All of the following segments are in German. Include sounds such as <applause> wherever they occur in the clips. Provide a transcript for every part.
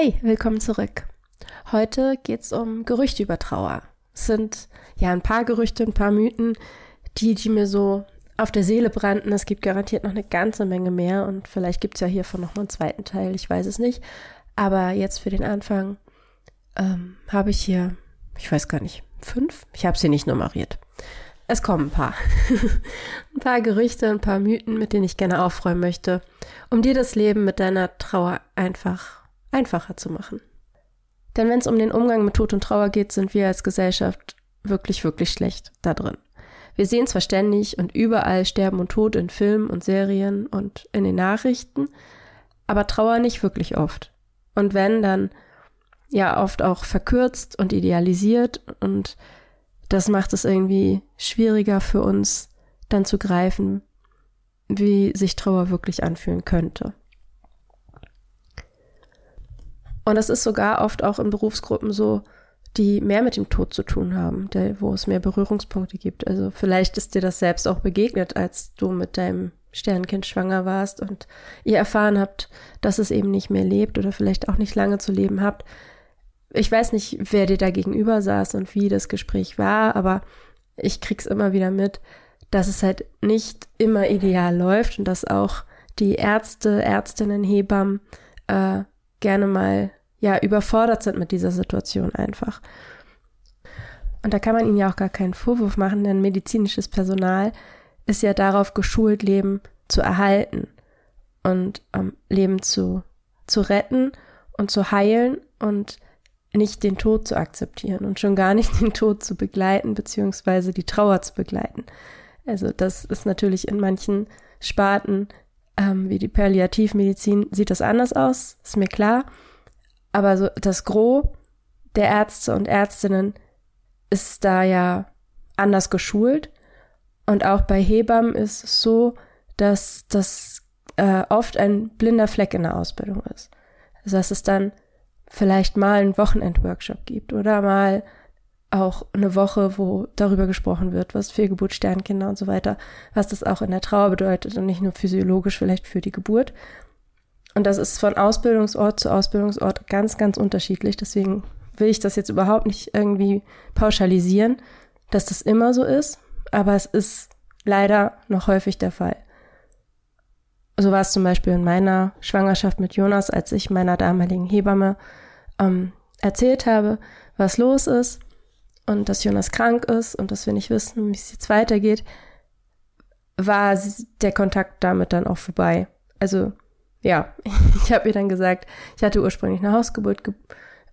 Hi, willkommen zurück. Heute geht's um Gerüchte über Trauer. Es sind ja ein paar Gerüchte, ein paar Mythen, die, die mir so auf der Seele brannten. Es gibt garantiert noch eine ganze Menge mehr und vielleicht gibt's ja hiervon noch einen zweiten Teil, ich weiß es nicht. Aber jetzt für den Anfang ähm, habe ich hier, ich weiß gar nicht, fünf? Ich habe sie nicht nummeriert. Es kommen ein paar. <laughs> ein paar Gerüchte, ein paar Mythen, mit denen ich gerne aufräumen möchte, um dir das Leben mit deiner Trauer einfach einfacher zu machen. Denn wenn es um den Umgang mit Tod und Trauer geht, sind wir als Gesellschaft wirklich, wirklich schlecht da drin. Wir sehen zwar ständig und überall Sterben und Tod in Filmen und Serien und in den Nachrichten, aber Trauer nicht wirklich oft. Und wenn, dann ja oft auch verkürzt und idealisiert und das macht es irgendwie schwieriger für uns dann zu greifen, wie sich Trauer wirklich anfühlen könnte. Und das ist sogar oft auch in Berufsgruppen so, die mehr mit dem Tod zu tun haben, der, wo es mehr Berührungspunkte gibt. Also vielleicht ist dir das selbst auch begegnet, als du mit deinem Sternkind schwanger warst und ihr erfahren habt, dass es eben nicht mehr lebt oder vielleicht auch nicht lange zu leben habt. Ich weiß nicht, wer dir da gegenüber saß und wie das Gespräch war, aber ich krieg's immer wieder mit, dass es halt nicht immer ideal läuft und dass auch die Ärzte, Ärztinnen, Hebammen äh, gerne mal ja überfordert sind mit dieser Situation einfach. Und da kann man ihnen ja auch gar keinen Vorwurf machen, denn medizinisches Personal ist ja darauf geschult, Leben zu erhalten und ähm, Leben zu, zu retten und zu heilen und nicht den Tod zu akzeptieren und schon gar nicht <laughs> den Tod zu begleiten, beziehungsweise die Trauer zu begleiten. Also das ist natürlich in manchen Sparten, ähm, wie die Palliativmedizin, sieht das anders aus, ist mir klar. Aber so das Gros der Ärzte und Ärztinnen ist da ja anders geschult. Und auch bei Hebammen ist es so, dass das äh, oft ein blinder Fleck in der Ausbildung ist. Also dass es dann vielleicht mal einen Wochenendworkshop gibt oder mal auch eine Woche, wo darüber gesprochen wird, was Fehlgeburt, Sternkinder und so weiter, was das auch in der Trauer bedeutet und nicht nur physiologisch vielleicht für die Geburt, und das ist von Ausbildungsort zu Ausbildungsort ganz, ganz unterschiedlich. Deswegen will ich das jetzt überhaupt nicht irgendwie pauschalisieren, dass das immer so ist. Aber es ist leider noch häufig der Fall. So war es zum Beispiel in meiner Schwangerschaft mit Jonas, als ich meiner damaligen Hebamme ähm, erzählt habe, was los ist und dass Jonas krank ist und dass wir nicht wissen, wie es jetzt weitergeht, war der Kontakt damit dann auch vorbei. Also ja, <laughs> ich habe ihr dann gesagt, ich hatte ursprünglich eine Hausgeburt ge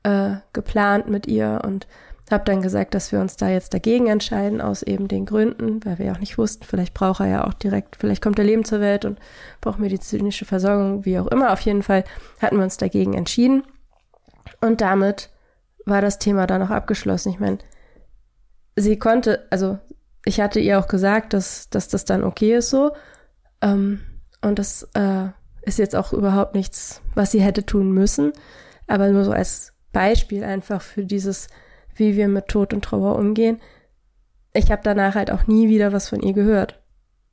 äh, geplant mit ihr und habe dann gesagt, dass wir uns da jetzt dagegen entscheiden, aus eben den Gründen, weil wir auch nicht wussten, vielleicht braucht er ja auch direkt, vielleicht kommt er Leben zur Welt und braucht medizinische Versorgung, wie auch immer. Auf jeden Fall hatten wir uns dagegen entschieden. Und damit war das Thema dann auch abgeschlossen. Ich meine, sie konnte, also ich hatte ihr auch gesagt, dass, dass das dann okay ist so. Ähm, und das äh, ist jetzt auch überhaupt nichts, was sie hätte tun müssen, aber nur so als Beispiel einfach für dieses, wie wir mit Tod und Trauer umgehen. Ich habe danach halt auch nie wieder was von ihr gehört.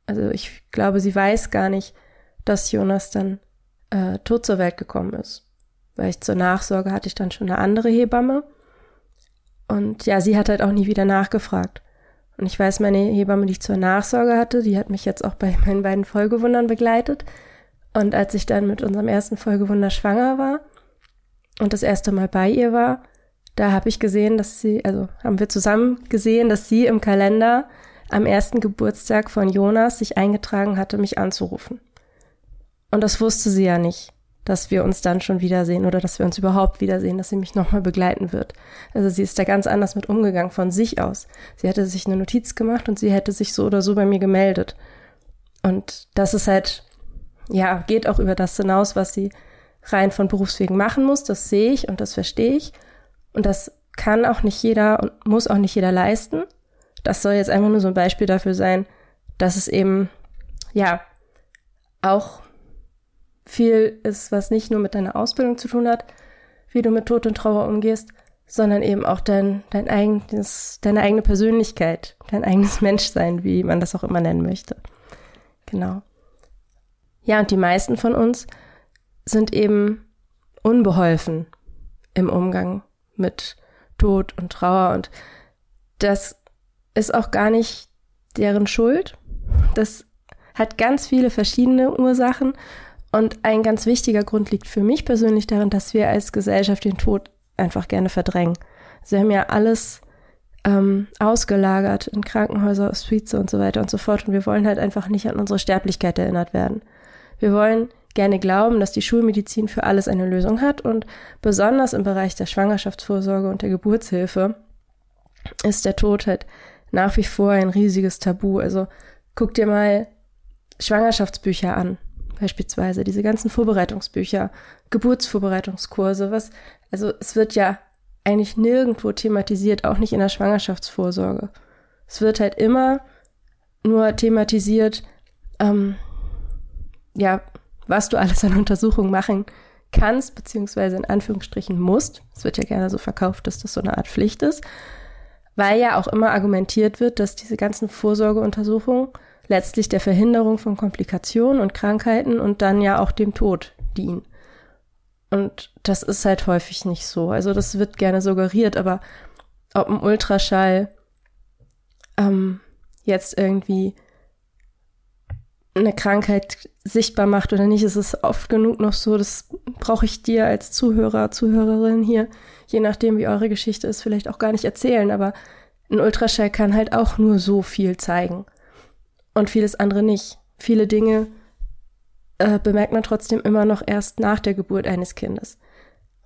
Also ich glaube, sie weiß gar nicht, dass Jonas dann äh, tot zur Welt gekommen ist. Weil ich zur Nachsorge hatte ich dann schon eine andere Hebamme. Und ja, sie hat halt auch nie wieder nachgefragt. Und ich weiß, meine Hebamme, die ich zur Nachsorge hatte, die hat mich jetzt auch bei <laughs> meinen beiden Folgewundern begleitet. Und als ich dann mit unserem ersten Folgewunder schwanger war und das erste Mal bei ihr war, da habe ich gesehen, dass sie, also haben wir zusammen gesehen, dass sie im Kalender am ersten Geburtstag von Jonas sich eingetragen hatte, mich anzurufen. Und das wusste sie ja nicht, dass wir uns dann schon wiedersehen oder dass wir uns überhaupt wiedersehen, dass sie mich nochmal begleiten wird. Also sie ist da ganz anders mit umgegangen von sich aus. Sie hätte sich eine Notiz gemacht und sie hätte sich so oder so bei mir gemeldet. Und das ist halt, ja, geht auch über das hinaus, was sie rein von Berufswegen machen muss. Das sehe ich und das verstehe ich. Und das kann auch nicht jeder und muss auch nicht jeder leisten. Das soll jetzt einfach nur so ein Beispiel dafür sein, dass es eben, ja, auch viel ist, was nicht nur mit deiner Ausbildung zu tun hat, wie du mit Tod und Trauer umgehst, sondern eben auch dein, dein eigenes, deine eigene Persönlichkeit, dein eigenes <laughs> Menschsein, wie man das auch immer nennen möchte. Genau. Ja, und die meisten von uns sind eben unbeholfen im Umgang mit Tod und Trauer und das ist auch gar nicht deren Schuld. Das hat ganz viele verschiedene Ursachen und ein ganz wichtiger Grund liegt für mich persönlich darin, dass wir als Gesellschaft den Tod einfach gerne verdrängen. Sie haben ja alles ähm, ausgelagert in Krankenhäuser, Hospize und so weiter und so fort. Und wir wollen halt einfach nicht an unsere Sterblichkeit erinnert werden. Wir wollen gerne glauben, dass die Schulmedizin für alles eine Lösung hat und besonders im Bereich der Schwangerschaftsvorsorge und der Geburtshilfe ist der Tod halt nach wie vor ein riesiges Tabu. Also guck dir mal Schwangerschaftsbücher an, beispielsweise diese ganzen Vorbereitungsbücher, Geburtsvorbereitungskurse, was, also es wird ja eigentlich nirgendwo thematisiert, auch nicht in der Schwangerschaftsvorsorge. Es wird halt immer nur thematisiert, ähm, ja, was du alles an Untersuchungen machen kannst, beziehungsweise in Anführungsstrichen musst. Es wird ja gerne so verkauft, dass das so eine Art Pflicht ist, weil ja auch immer argumentiert wird, dass diese ganzen Vorsorgeuntersuchungen letztlich der Verhinderung von Komplikationen und Krankheiten und dann ja auch dem Tod dienen. Und das ist halt häufig nicht so. Also das wird gerne suggeriert, aber ob ein Ultraschall ähm, jetzt irgendwie eine Krankheit sichtbar macht oder nicht, ist es oft genug noch so, das brauche ich dir als Zuhörer, Zuhörerin hier, je nachdem wie eure Geschichte ist, vielleicht auch gar nicht erzählen, aber ein Ultraschall kann halt auch nur so viel zeigen und vieles andere nicht. Viele Dinge äh, bemerkt man trotzdem immer noch erst nach der Geburt eines Kindes.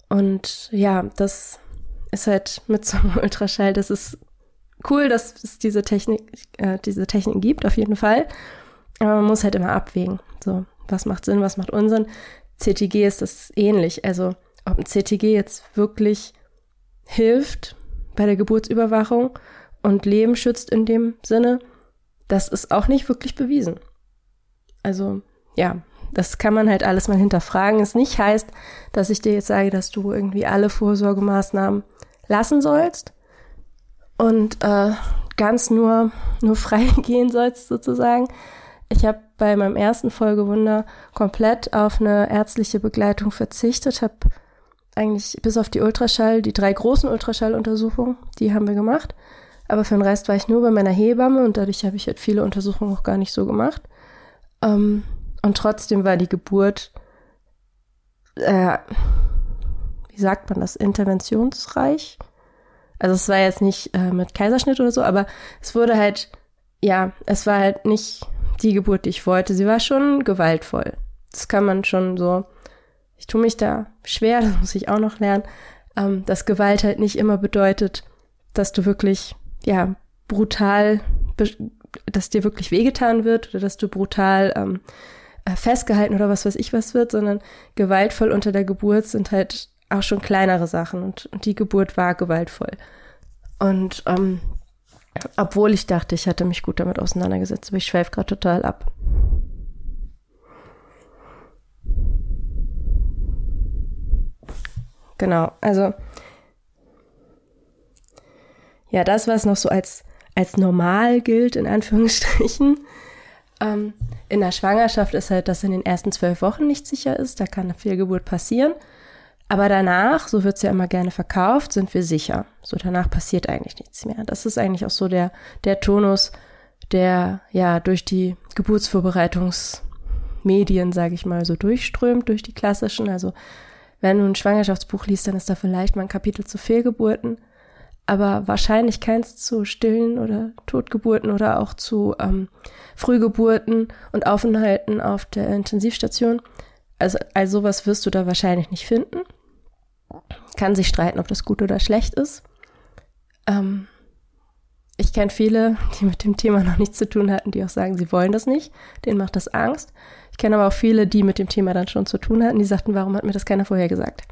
Und ja, das ist halt mit so einem <laughs> Ultraschall, das ist cool, dass es diese Technik, äh, diese Technik gibt, auf jeden Fall. Aber man muss halt immer abwägen. So, was macht Sinn, was macht Unsinn? CTG ist das ähnlich. Also, ob ein CTG jetzt wirklich hilft bei der Geburtsüberwachung und Leben schützt in dem Sinne, das ist auch nicht wirklich bewiesen. Also, ja, das kann man halt alles mal hinterfragen. Es nicht heißt, dass ich dir jetzt sage, dass du irgendwie alle Vorsorgemaßnahmen lassen sollst und äh, ganz nur, nur <laughs> frei gehen sollst sozusagen. Ich habe bei meinem ersten Folgewunder komplett auf eine ärztliche Begleitung verzichtet, habe eigentlich bis auf die Ultraschall, die drei großen Ultraschalluntersuchungen, die haben wir gemacht. Aber für den Rest war ich nur bei meiner Hebamme und dadurch habe ich halt viele Untersuchungen auch gar nicht so gemacht. Ähm, und trotzdem war die Geburt, äh, wie sagt man das, interventionsreich. Also es war jetzt nicht äh, mit Kaiserschnitt oder so, aber es wurde halt, ja, es war halt nicht die Geburt, die ich wollte. Sie war schon gewaltvoll. Das kann man schon so. Ich tue mich da schwer, <laughs> das muss ich auch noch lernen, ähm, dass Gewalt halt nicht immer bedeutet, dass du wirklich, ja, brutal, dass dir wirklich wehgetan wird oder dass du brutal ähm, äh, festgehalten oder was weiß ich was wird, sondern gewaltvoll unter der Geburt sind halt auch schon kleinere Sachen und, und die Geburt war gewaltvoll. Und ähm, obwohl ich dachte, ich hatte mich gut damit auseinandergesetzt, aber ich schweife gerade total ab. Genau, also ja, das, was noch so als, als normal gilt, in Anführungsstrichen, <laughs> ähm, in der Schwangerschaft ist halt, dass in den ersten zwölf Wochen nicht sicher ist. Da kann eine Fehlgeburt passieren. Aber danach, so wird's ja immer gerne verkauft, sind wir sicher. So danach passiert eigentlich nichts mehr. Das ist eigentlich auch so der, der Tonus, der ja durch die Geburtsvorbereitungsmedien, sage ich mal, so durchströmt, durch die klassischen. Also wenn du ein Schwangerschaftsbuch liest, dann ist da vielleicht mal ein Kapitel zu Fehlgeburten aber wahrscheinlich keins zu stillen oder Totgeburten oder auch zu ähm, Frühgeburten und Aufenthalten auf der Intensivstation. Also, also sowas wirst du da wahrscheinlich nicht finden. Kann sich streiten, ob das gut oder schlecht ist. Ähm, ich kenne viele, die mit dem Thema noch nichts zu tun hatten, die auch sagen, sie wollen das nicht. Denen macht das Angst. Ich kenne aber auch viele, die mit dem Thema dann schon zu tun hatten, die sagten, warum hat mir das keiner vorher gesagt?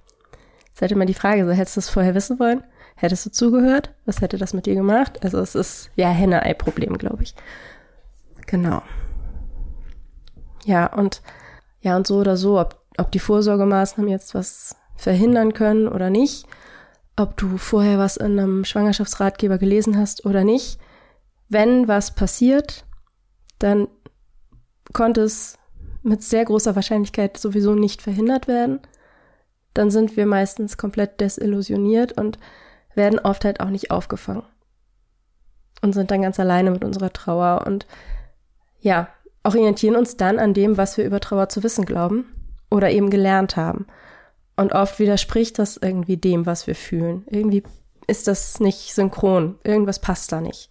Es ist halt immer die Frage, so hättest du es vorher wissen wollen? Hättest du zugehört? Was hätte das mit dir gemacht? Also es ist ja Henne-Ei-Problem, glaube ich. Genau. Ja, und ja, und so oder so, ob, ob die Vorsorgemaßnahmen jetzt was verhindern können oder nicht, ob du vorher was in einem Schwangerschaftsratgeber gelesen hast oder nicht. Wenn was passiert, dann konnte es mit sehr großer Wahrscheinlichkeit sowieso nicht verhindert werden. Dann sind wir meistens komplett desillusioniert und werden oft halt auch nicht aufgefangen. Und sind dann ganz alleine mit unserer Trauer und ja, orientieren uns dann an dem, was wir über Trauer zu wissen glauben oder eben gelernt haben. Und oft widerspricht das irgendwie dem, was wir fühlen. Irgendwie ist das nicht synchron. Irgendwas passt da nicht.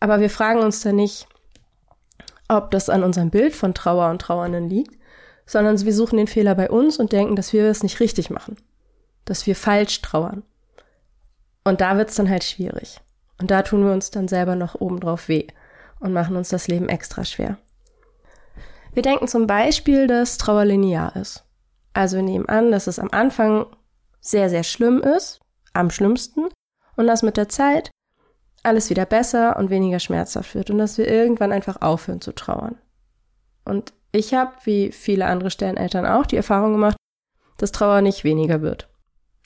Aber wir fragen uns dann nicht, ob das an unserem Bild von Trauer und Trauernden liegt, sondern wir suchen den Fehler bei uns und denken, dass wir es nicht richtig machen. Dass wir falsch trauern. Und da wird's dann halt schwierig. Und da tun wir uns dann selber noch obendrauf weh und machen uns das Leben extra schwer. Wir denken zum Beispiel, dass Trauer linear ist. Also wir nehmen an, dass es am Anfang sehr, sehr schlimm ist, am schlimmsten, und dass mit der Zeit alles wieder besser und weniger schmerzhaft wird und dass wir irgendwann einfach aufhören zu trauern. Und ich habe, wie viele andere Sterneltern auch, die Erfahrung gemacht, dass Trauer nicht weniger wird.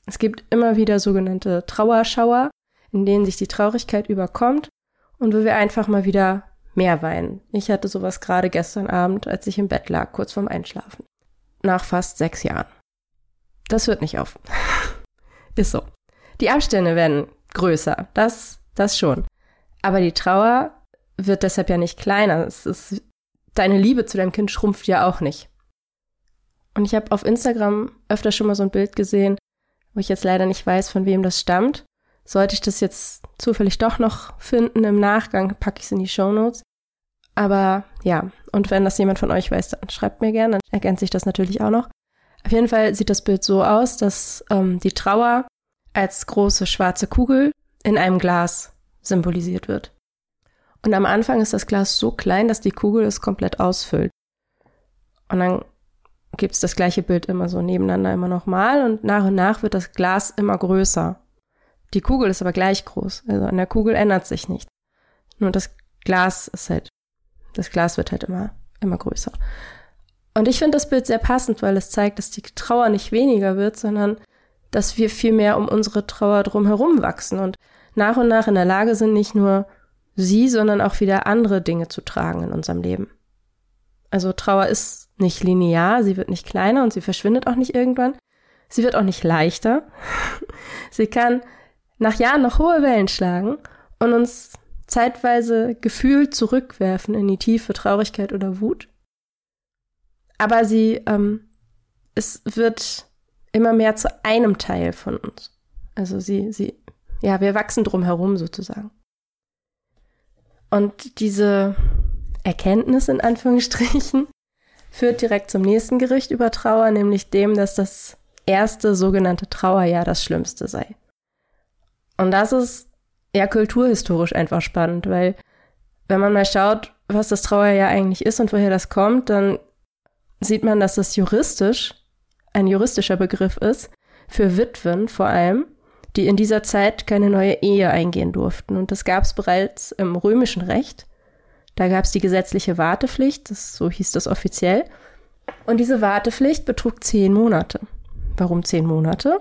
Es gibt immer wieder sogenannte Trauerschauer, in denen sich die Traurigkeit überkommt und wo wir einfach mal wieder mehr weinen. Ich hatte sowas gerade gestern Abend, als ich im Bett lag, kurz vorm Einschlafen nach fast sechs Jahren. Das hört nicht auf. <laughs> Ist so. Die Abstände werden größer, das, das schon. Aber die Trauer wird deshalb ja nicht kleiner. Es ist, deine Liebe zu deinem Kind schrumpft ja auch nicht. Und ich habe auf Instagram öfter schon mal so ein Bild gesehen, wo ich jetzt leider nicht weiß, von wem das stammt. Sollte ich das jetzt zufällig doch noch finden im Nachgang, packe ich es in die Show Notes. Aber ja, und wenn das jemand von euch weiß, dann schreibt mir gerne, dann ergänze ich das natürlich auch noch. Auf jeden Fall sieht das Bild so aus, dass ähm, die Trauer als große schwarze Kugel in einem Glas symbolisiert wird. Und am Anfang ist das Glas so klein, dass die Kugel es komplett ausfüllt. Und dann gibt es das gleiche Bild immer so nebeneinander immer nochmal und nach und nach wird das Glas immer größer. Die Kugel ist aber gleich groß. Also an der Kugel ändert sich nichts. Nur das Glas ist halt das Glas wird halt immer, immer größer. Und ich finde das Bild sehr passend, weil es zeigt, dass die Trauer nicht weniger wird, sondern dass wir viel mehr um unsere Trauer drumherum wachsen und nach und nach in der Lage sind, nicht nur sie, sondern auch wieder andere Dinge zu tragen in unserem Leben. Also Trauer ist nicht linear, sie wird nicht kleiner und sie verschwindet auch nicht irgendwann. Sie wird auch nicht leichter. <laughs> sie kann nach Jahren noch hohe Wellen schlagen und uns zeitweise gefühlt zurückwerfen in die tiefe Traurigkeit oder Wut. Aber sie, ähm, es wird immer mehr zu einem Teil von uns. Also sie, sie, ja, wir wachsen drum herum sozusagen. Und diese Erkenntnis in Anführungsstrichen <laughs> führt direkt zum nächsten Gericht über Trauer, nämlich dem, dass das erste sogenannte Trauerjahr das Schlimmste sei. Und das ist ja kulturhistorisch einfach spannend, weil wenn man mal schaut, was das Trauerjahr eigentlich ist und woher das kommt, dann sieht man, dass das juristisch ein juristischer Begriff ist für Witwen vor allem, die in dieser Zeit keine neue Ehe eingehen durften. Und das gab es bereits im römischen Recht. Da gab es die gesetzliche Wartepflicht, das, so hieß das offiziell. Und diese Wartepflicht betrug zehn Monate. Warum zehn Monate?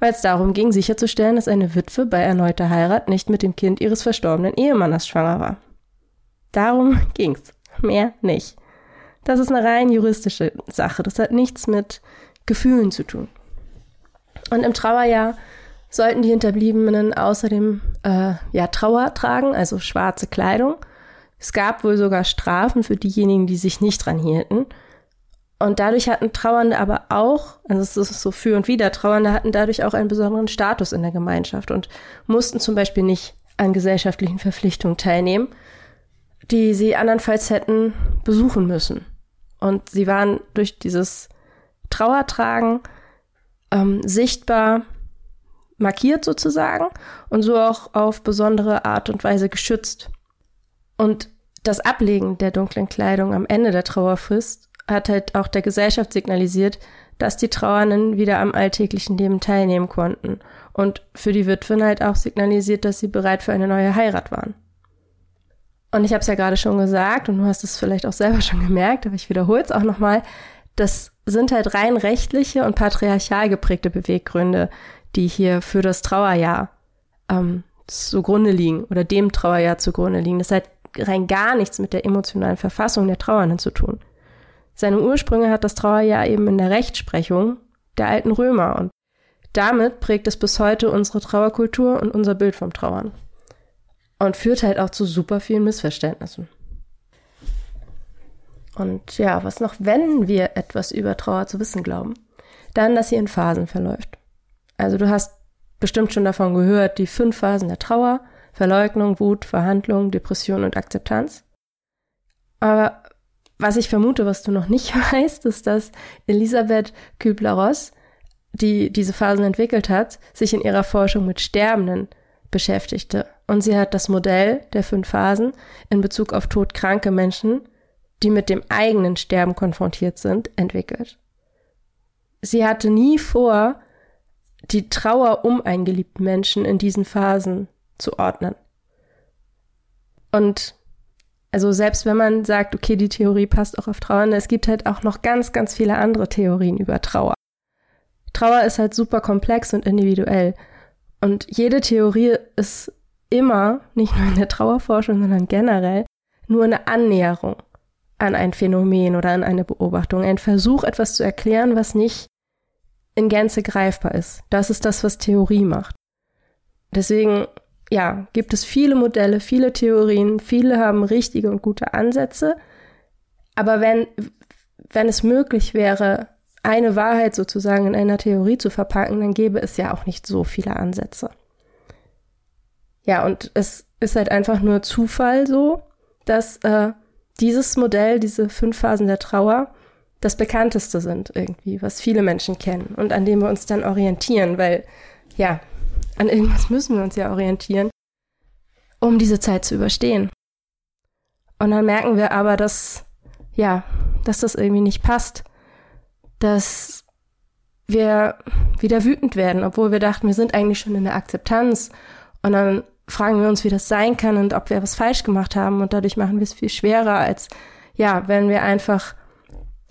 weil es darum ging, sicherzustellen, dass eine Witwe bei erneuter Heirat nicht mit dem Kind ihres verstorbenen Ehemannes schwanger war. Darum <laughs> ging's, mehr nicht. Das ist eine rein juristische Sache, das hat nichts mit Gefühlen zu tun. Und im Trauerjahr sollten die Hinterbliebenen außerdem äh, ja Trauer tragen, also schwarze Kleidung. Es gab wohl sogar Strafen für diejenigen, die sich nicht dran hielten. Und dadurch hatten Trauernde aber auch, also es ist so für und wieder, Trauernde hatten dadurch auch einen besonderen Status in der Gemeinschaft und mussten zum Beispiel nicht an gesellschaftlichen Verpflichtungen teilnehmen, die sie andernfalls hätten besuchen müssen. Und sie waren durch dieses Trauertragen ähm, sichtbar markiert sozusagen und so auch auf besondere Art und Weise geschützt. Und das Ablegen der dunklen Kleidung am Ende der Trauerfrist hat halt auch der Gesellschaft signalisiert, dass die Trauernden wieder am alltäglichen Leben teilnehmen konnten und für die Witwen halt auch signalisiert, dass sie bereit für eine neue Heirat waren. Und ich habe es ja gerade schon gesagt und du hast es vielleicht auch selber schon gemerkt, aber ich wiederhole es auch nochmal, das sind halt rein rechtliche und patriarchal geprägte Beweggründe, die hier für das Trauerjahr ähm, zugrunde liegen oder dem Trauerjahr zugrunde liegen. Das hat rein gar nichts mit der emotionalen Verfassung der Trauernden zu tun. Seine Ursprünge hat das Trauerjahr eben in der Rechtsprechung der alten Römer und damit prägt es bis heute unsere Trauerkultur und unser Bild vom Trauern. Und führt halt auch zu super vielen Missverständnissen. Und ja, was noch, wenn wir etwas über Trauer zu wissen glauben? Dann, dass sie in Phasen verläuft. Also du hast bestimmt schon davon gehört, die fünf Phasen der Trauer, Verleugnung, Wut, Verhandlung, Depression und Akzeptanz. Aber was ich vermute, was du noch nicht <laughs> weißt, ist, dass Elisabeth Kübler-Ross, die diese Phasen entwickelt hat, sich in ihrer Forschung mit Sterbenden beschäftigte. Und sie hat das Modell der fünf Phasen in Bezug auf todkranke Menschen, die mit dem eigenen Sterben konfrontiert sind, entwickelt. Sie hatte nie vor, die Trauer um einen geliebten Menschen in diesen Phasen zu ordnen. Und also selbst wenn man sagt, okay, die Theorie passt auch auf Trauernde, es gibt halt auch noch ganz, ganz viele andere Theorien über Trauer. Trauer ist halt super komplex und individuell. Und jede Theorie ist immer, nicht nur in der Trauerforschung, sondern generell, nur eine Annäherung an ein Phänomen oder an eine Beobachtung. Ein Versuch, etwas zu erklären, was nicht in Gänze greifbar ist. Das ist das, was Theorie macht. Deswegen, ja, gibt es viele Modelle, viele Theorien, viele haben richtige und gute Ansätze. Aber wenn, wenn es möglich wäre, eine Wahrheit sozusagen in einer Theorie zu verpacken, dann gäbe es ja auch nicht so viele Ansätze. Ja, und es ist halt einfach nur Zufall so, dass äh, dieses Modell, diese fünf Phasen der Trauer, das bekannteste sind irgendwie, was viele Menschen kennen und an dem wir uns dann orientieren, weil ja, an irgendwas müssen wir uns ja orientieren, um diese Zeit zu überstehen. Und dann merken wir aber, dass ja, dass das irgendwie nicht passt, dass wir wieder wütend werden, obwohl wir dachten, wir sind eigentlich schon in der Akzeptanz. Und dann fragen wir uns, wie das sein kann und ob wir was falsch gemacht haben. Und dadurch machen wir es viel schwerer, als ja, wenn wir einfach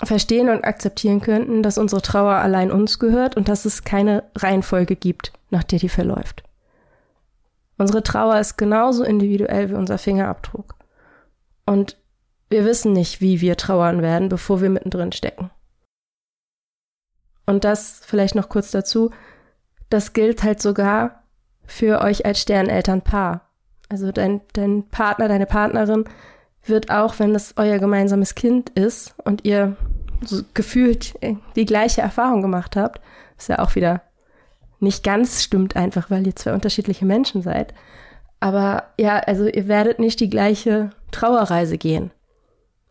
verstehen und akzeptieren könnten, dass unsere Trauer allein uns gehört und dass es keine Reihenfolge gibt, nach der die verläuft. Unsere Trauer ist genauso individuell wie unser Fingerabdruck. Und wir wissen nicht, wie wir trauern werden, bevor wir mittendrin stecken. Und das vielleicht noch kurz dazu, das gilt halt sogar für euch als Sternelternpaar. Also dein, dein Partner, deine Partnerin wird auch, wenn es euer gemeinsames Kind ist und ihr so gefühlt die gleiche Erfahrung gemacht habt, ist ja auch wieder nicht ganz stimmt einfach, weil ihr zwei unterschiedliche Menschen seid. Aber ja, also ihr werdet nicht die gleiche Trauerreise gehen.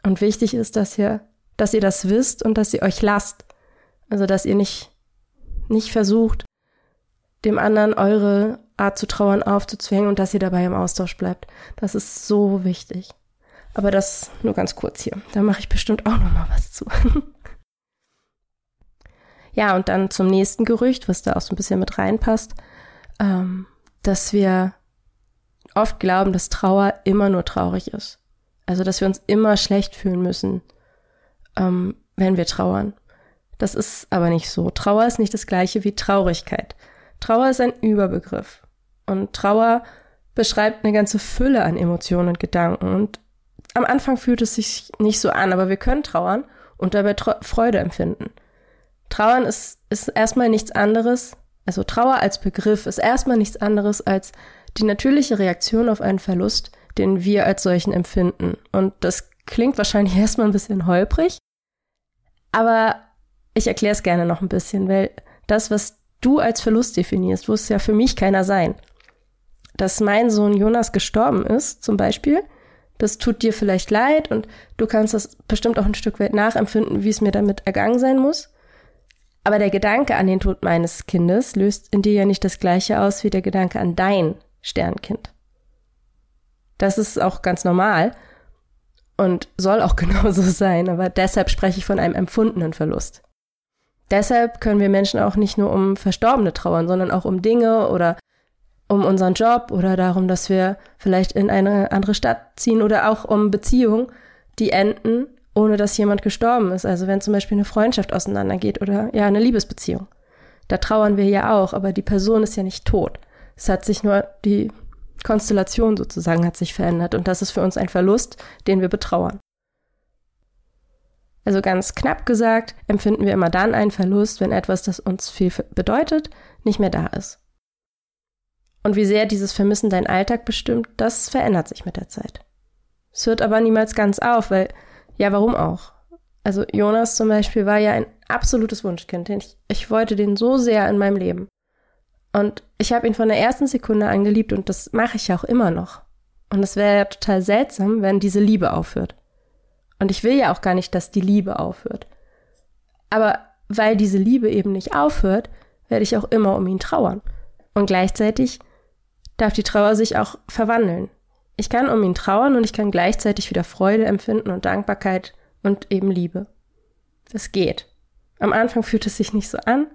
Und wichtig ist, dass ihr, dass ihr das wisst und dass ihr euch lasst. Also, dass ihr nicht, nicht versucht, dem anderen eure Art zu trauern aufzuzwängen und dass ihr dabei im Austausch bleibt. Das ist so wichtig. Aber das nur ganz kurz hier. Da mache ich bestimmt auch noch mal was zu. <laughs> ja, und dann zum nächsten Gerücht, was da auch so ein bisschen mit reinpasst, ähm, dass wir oft glauben, dass Trauer immer nur traurig ist. Also, dass wir uns immer schlecht fühlen müssen, ähm, wenn wir trauern. Das ist aber nicht so. Trauer ist nicht das gleiche wie Traurigkeit. Trauer ist ein Überbegriff. Und Trauer beschreibt eine ganze Fülle an Emotionen und Gedanken. Und am Anfang fühlt es sich nicht so an, aber wir können trauern und dabei Freude empfinden. Trauern ist, ist erstmal nichts anderes, also Trauer als Begriff ist erstmal nichts anderes als die natürliche Reaktion auf einen Verlust, den wir als solchen empfinden. Und das klingt wahrscheinlich <laughs> erstmal ein bisschen holprig, aber ich erkläre es gerne noch ein bisschen, weil das, was du als Verlust definierst, muss ja für mich keiner sein. Dass mein Sohn Jonas gestorben ist, zum Beispiel, das tut dir vielleicht leid und du kannst das bestimmt auch ein Stück weit nachempfinden, wie es mir damit ergangen sein muss. Aber der Gedanke an den Tod meines Kindes löst in dir ja nicht das gleiche aus wie der Gedanke an dein Sternkind. Das ist auch ganz normal und soll auch <laughs> genauso sein, aber deshalb spreche ich von einem empfundenen Verlust. Deshalb können wir Menschen auch nicht nur um Verstorbene trauern, sondern auch um Dinge oder um unseren Job oder darum, dass wir vielleicht in eine andere Stadt ziehen oder auch um Beziehungen, die enden, ohne dass jemand gestorben ist. Also wenn zum Beispiel eine Freundschaft auseinandergeht oder ja, eine Liebesbeziehung. Da trauern wir ja auch, aber die Person ist ja nicht tot. Es hat sich nur die Konstellation sozusagen hat sich verändert und das ist für uns ein Verlust, den wir betrauern. Also ganz knapp gesagt, empfinden wir immer dann einen Verlust, wenn etwas, das uns viel bedeutet, nicht mehr da ist. Und wie sehr dieses Vermissen deinen Alltag bestimmt, das verändert sich mit der Zeit. Es hört aber niemals ganz auf, weil, ja, warum auch? Also Jonas zum Beispiel war ja ein absolutes Wunschkind. Ich, ich wollte den so sehr in meinem Leben. Und ich habe ihn von der ersten Sekunde an geliebt und das mache ich auch immer noch. Und es wäre ja total seltsam, wenn diese Liebe aufhört. Und ich will ja auch gar nicht, dass die Liebe aufhört. Aber weil diese Liebe eben nicht aufhört, werde ich auch immer um ihn trauern. Und gleichzeitig darf die Trauer sich auch verwandeln. Ich kann um ihn trauern und ich kann gleichzeitig wieder Freude empfinden und Dankbarkeit und eben Liebe. Das geht. Am Anfang fühlt es sich nicht so an,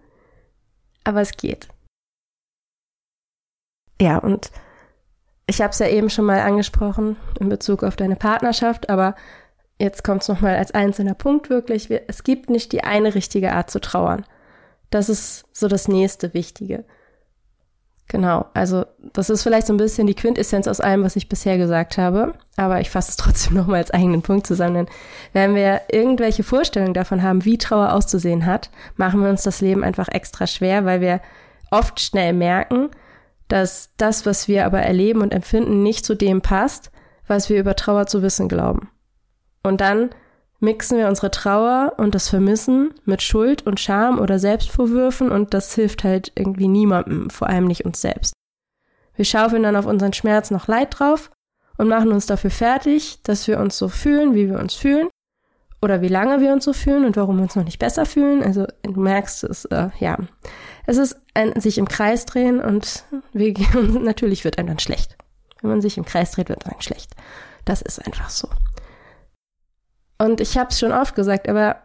aber es geht. Ja, und ich habe es ja eben schon mal angesprochen in Bezug auf deine Partnerschaft, aber jetzt kommt es nochmal als einzelner Punkt wirklich, es gibt nicht die eine richtige Art zu trauern. Das ist so das nächste Wichtige. Genau, also das ist vielleicht so ein bisschen die Quintessenz aus allem, was ich bisher gesagt habe, aber ich fasse es trotzdem <laughs> nochmal als eigenen Punkt zusammen. Denn wenn wir irgendwelche Vorstellungen davon haben, wie Trauer auszusehen hat, machen wir uns das Leben einfach extra schwer, weil wir oft schnell merken, dass das, was wir aber erleben und empfinden, nicht zu dem passt, was wir über Trauer zu wissen glauben. Und dann mixen wir unsere Trauer und das Vermissen mit Schuld und Scham oder Selbstvorwürfen und das hilft halt irgendwie niemandem, vor allem nicht uns selbst. Wir schaufeln dann auf unseren Schmerz noch Leid drauf und machen uns dafür fertig, dass wir uns so fühlen, wie wir uns fühlen oder wie lange wir uns so fühlen und warum wir uns noch nicht besser fühlen. Also du merkst es, äh, ja, es ist ein sich im Kreis drehen und wir, <laughs> natürlich wird einem dann schlecht. Wenn man sich im Kreis dreht, wird einem schlecht. Das ist einfach so. Und ich habe es schon oft gesagt, aber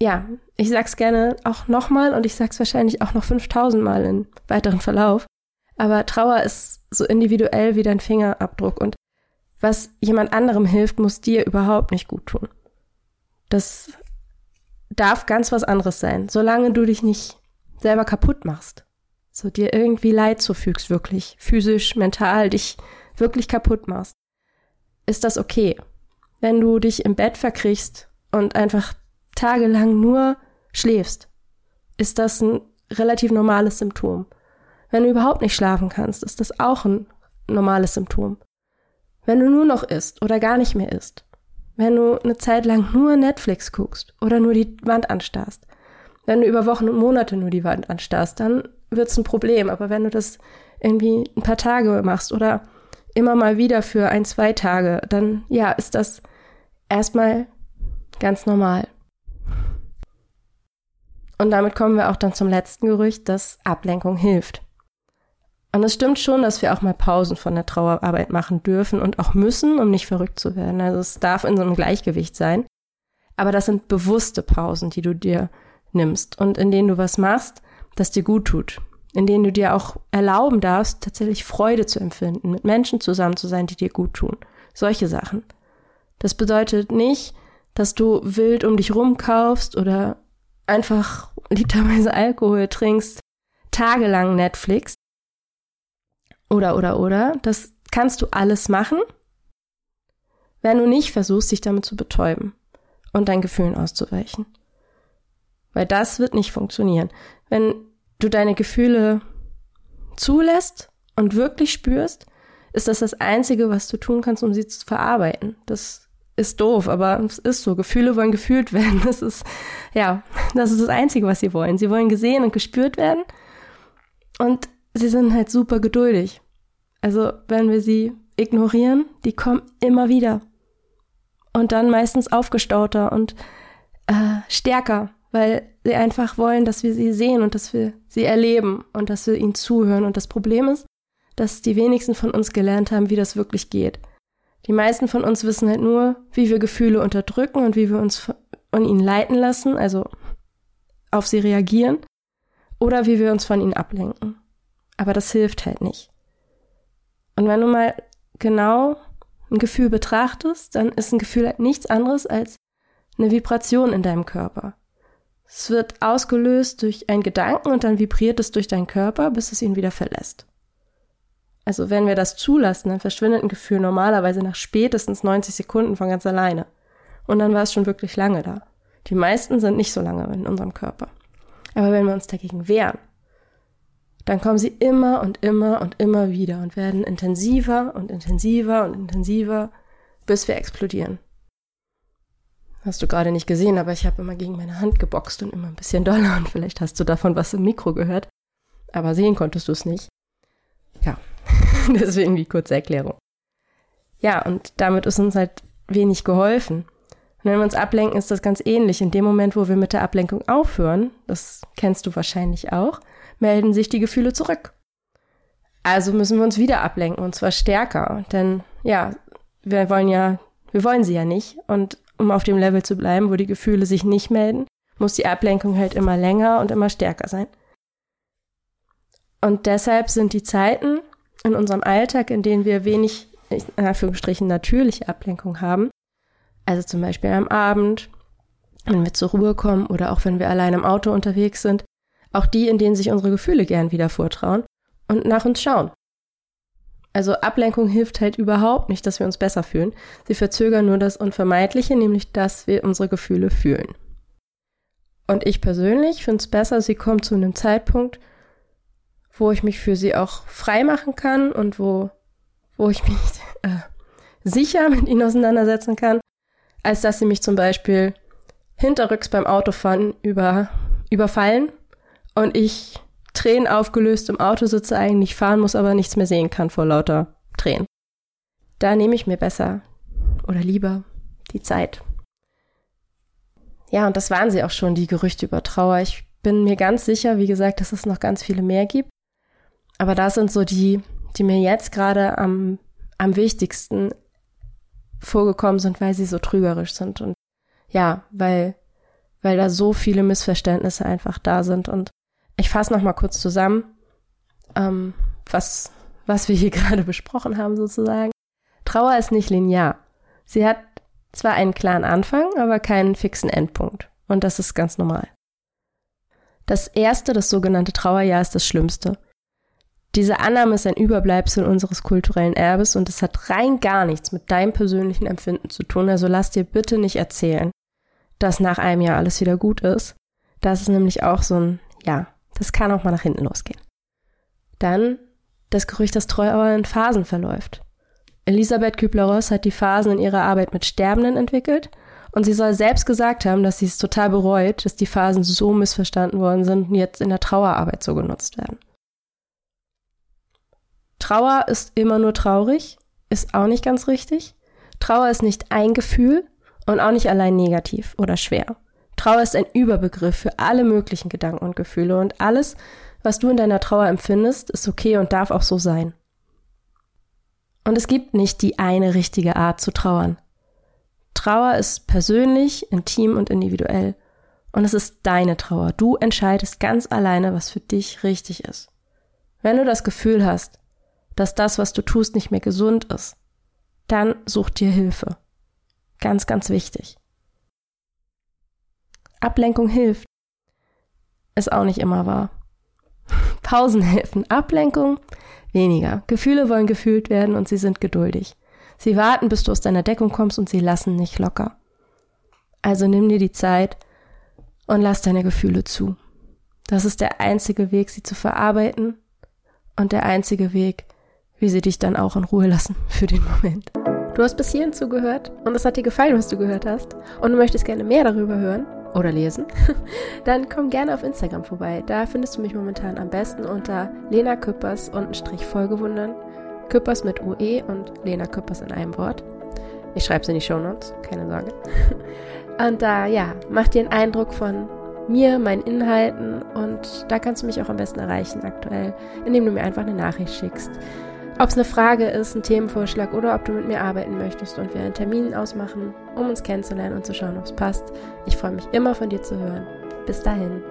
ja, ich sag's gerne auch nochmal und ich sag's wahrscheinlich auch noch 5000 Mal in weiteren Verlauf. Aber Trauer ist so individuell wie dein Fingerabdruck und was jemand anderem hilft, muss dir überhaupt nicht gut tun. Das darf ganz was anderes sein, solange du dich nicht selber kaputt machst. So dir irgendwie Leid zufügst, wirklich physisch, mental, dich wirklich kaputt machst. Ist das okay? Wenn du dich im Bett verkriechst und einfach tagelang nur schläfst, ist das ein relativ normales Symptom. Wenn du überhaupt nicht schlafen kannst, ist das auch ein normales Symptom. Wenn du nur noch isst oder gar nicht mehr isst, wenn du eine Zeit lang nur Netflix guckst oder nur die Wand anstarrst, wenn du über Wochen und Monate nur die Wand anstarrst, dann wird's ein Problem. Aber wenn du das irgendwie ein paar Tage machst oder immer mal wieder für ein, zwei Tage, dann ja, ist das erstmal ganz normal. Und damit kommen wir auch dann zum letzten Gerücht, dass Ablenkung hilft. Und es stimmt schon, dass wir auch mal Pausen von der Trauerarbeit machen dürfen und auch müssen, um nicht verrückt zu werden. Also es darf in so einem Gleichgewicht sein. Aber das sind bewusste Pausen, die du dir nimmst und in denen du was machst, das dir gut tut. In denen du dir auch erlauben darfst, tatsächlich Freude zu empfinden, mit Menschen zusammen zu sein, die dir gut tun. Solche Sachen. Das bedeutet nicht, dass du wild um dich rumkaufst oder einfach literweise Alkohol trinkst, tagelang Netflix. Oder, oder, oder. Das kannst du alles machen, wenn du nicht versuchst, dich damit zu betäuben und deinen Gefühlen auszuweichen. Weil das wird nicht funktionieren. Wenn du deine Gefühle zulässt und wirklich spürst, ist das das Einzige, was du tun kannst, um sie zu verarbeiten. Das ist doof, aber es ist so. Gefühle wollen gefühlt werden. Das ist, ja, das ist das Einzige, was sie wollen. Sie wollen gesehen und gespürt werden. Und sie sind halt super geduldig. Also, wenn wir sie ignorieren, die kommen immer wieder. Und dann meistens aufgestauter und äh, stärker, weil sie einfach wollen, dass wir sie sehen und dass wir sie erleben und dass wir ihnen zuhören. Und das Problem ist, dass die wenigsten von uns gelernt haben, wie das wirklich geht. Die meisten von uns wissen halt nur, wie wir Gefühle unterdrücken und wie wir uns von ihnen leiten lassen, also auf sie reagieren, oder wie wir uns von ihnen ablenken. Aber das hilft halt nicht. Und wenn du mal genau ein Gefühl betrachtest, dann ist ein Gefühl halt nichts anderes als eine Vibration in deinem Körper. Es wird ausgelöst durch einen Gedanken und dann vibriert es durch deinen Körper, bis es ihn wieder verlässt. Also wenn wir das zulassen, dann verschwindet ein Gefühl normalerweise nach spätestens 90 Sekunden von ganz alleine. Und dann war es schon wirklich lange da. Die meisten sind nicht so lange in unserem Körper. Aber wenn wir uns dagegen wehren, dann kommen sie immer und immer und immer wieder und werden intensiver und intensiver und intensiver, bis wir explodieren. Hast du gerade nicht gesehen, aber ich habe immer gegen meine Hand geboxt und immer ein bisschen doller und vielleicht hast du davon was im Mikro gehört. Aber sehen konntest du es nicht. Ja, <laughs> deswegen die kurze Erklärung. Ja, und damit ist uns halt wenig geholfen. Und wenn wir uns ablenken, ist das ganz ähnlich. In dem Moment, wo wir mit der Ablenkung aufhören, das kennst du wahrscheinlich auch, melden sich die Gefühle zurück. Also müssen wir uns wieder ablenken und zwar stärker, denn ja, wir wollen ja, wir wollen sie ja nicht und um auf dem Level zu bleiben, wo die Gefühle sich nicht melden, muss die Ablenkung halt immer länger und immer stärker sein. Und deshalb sind die Zeiten in unserem Alltag, in denen wir wenig, in Anführungsstrichen, natürliche Ablenkung haben, also zum Beispiel am Abend, wenn wir zur Ruhe kommen oder auch wenn wir allein im Auto unterwegs sind, auch die, in denen sich unsere Gefühle gern wieder vortrauen und nach uns schauen. Also Ablenkung hilft halt überhaupt nicht, dass wir uns besser fühlen. Sie verzögern nur das Unvermeidliche, nämlich dass wir unsere Gefühle fühlen. Und ich persönlich finde es besser, sie kommen zu einem Zeitpunkt, wo ich mich für sie auch frei machen kann und wo, wo ich mich <laughs> äh, sicher mit ihnen auseinandersetzen kann, als dass sie mich zum Beispiel hinterrücks beim Autofahren über, überfallen und ich Tränen aufgelöst im Auto sitze, eigentlich fahren muss, aber nichts mehr sehen kann vor lauter Tränen. Da nehme ich mir besser oder lieber die Zeit. Ja, und das waren sie auch schon, die Gerüchte über Trauer. Ich bin mir ganz sicher, wie gesagt, dass es noch ganz viele mehr gibt. Aber das sind so die, die mir jetzt gerade am, am wichtigsten vorgekommen sind, weil sie so trügerisch sind und ja, weil, weil da so viele Missverständnisse einfach da sind und ich fasse noch mal kurz zusammen, ähm, was, was wir hier <laughs> gerade besprochen haben sozusagen. Trauer ist nicht linear. Sie hat zwar einen klaren Anfang, aber keinen fixen Endpunkt. Und das ist ganz normal. Das erste, das sogenannte Trauerjahr, ist das Schlimmste. Diese Annahme ist ein Überbleibsel unseres kulturellen Erbes und es hat rein gar nichts mit deinem persönlichen Empfinden zu tun. Also lass dir bitte nicht erzählen, dass nach einem Jahr alles wieder gut ist. Das ist nämlich auch so ein, ja, das kann auch mal nach hinten losgehen. Dann das Gerücht, dass Trauer in Phasen verläuft. Elisabeth Kübler-Ross hat die Phasen in ihrer Arbeit mit Sterbenden entwickelt und sie soll selbst gesagt haben, dass sie es total bereut, dass die Phasen so missverstanden worden sind und jetzt in der Trauerarbeit so genutzt werden. Trauer ist immer nur traurig, ist auch nicht ganz richtig. Trauer ist nicht ein Gefühl und auch nicht allein negativ oder schwer. Trauer ist ein Überbegriff für alle möglichen Gedanken und Gefühle und alles, was du in deiner Trauer empfindest, ist okay und darf auch so sein. Und es gibt nicht die eine richtige Art zu trauern. Trauer ist persönlich, intim und individuell. Und es ist deine Trauer. Du entscheidest ganz alleine, was für dich richtig ist. Wenn du das Gefühl hast, dass das, was du tust, nicht mehr gesund ist, dann such dir Hilfe. Ganz, ganz wichtig. Ablenkung hilft. Ist auch nicht immer wahr. <laughs> Pausen helfen. Ablenkung weniger. Gefühle wollen gefühlt werden und sie sind geduldig. Sie warten, bis du aus deiner Deckung kommst und sie lassen nicht locker. Also nimm dir die Zeit und lass deine Gefühle zu. Das ist der einzige Weg, sie zu verarbeiten und der einzige Weg, wie sie dich dann auch in Ruhe lassen für den Moment. Du hast bis hierhin zugehört und es hat dir gefallen, was du gehört hast und du möchtest gerne mehr darüber hören oder lesen, <laughs> dann komm gerne auf Instagram vorbei. Da findest du mich momentan am besten unter Lena Küppers und Strich Folgewundern. Küppers mit UE und Lena Küppers in einem Wort. Ich schreibe es in die Show Notes, keine Sorge. <laughs> Und da, ja, mach dir einen Eindruck von mir, meinen Inhalten und da kannst du mich auch am besten erreichen aktuell, indem du mir einfach eine Nachricht schickst. Ob es eine Frage ist, ein Themenvorschlag oder ob du mit mir arbeiten möchtest und wir einen Termin ausmachen, um uns kennenzulernen und zu schauen, ob es passt. Ich freue mich immer von dir zu hören. Bis dahin.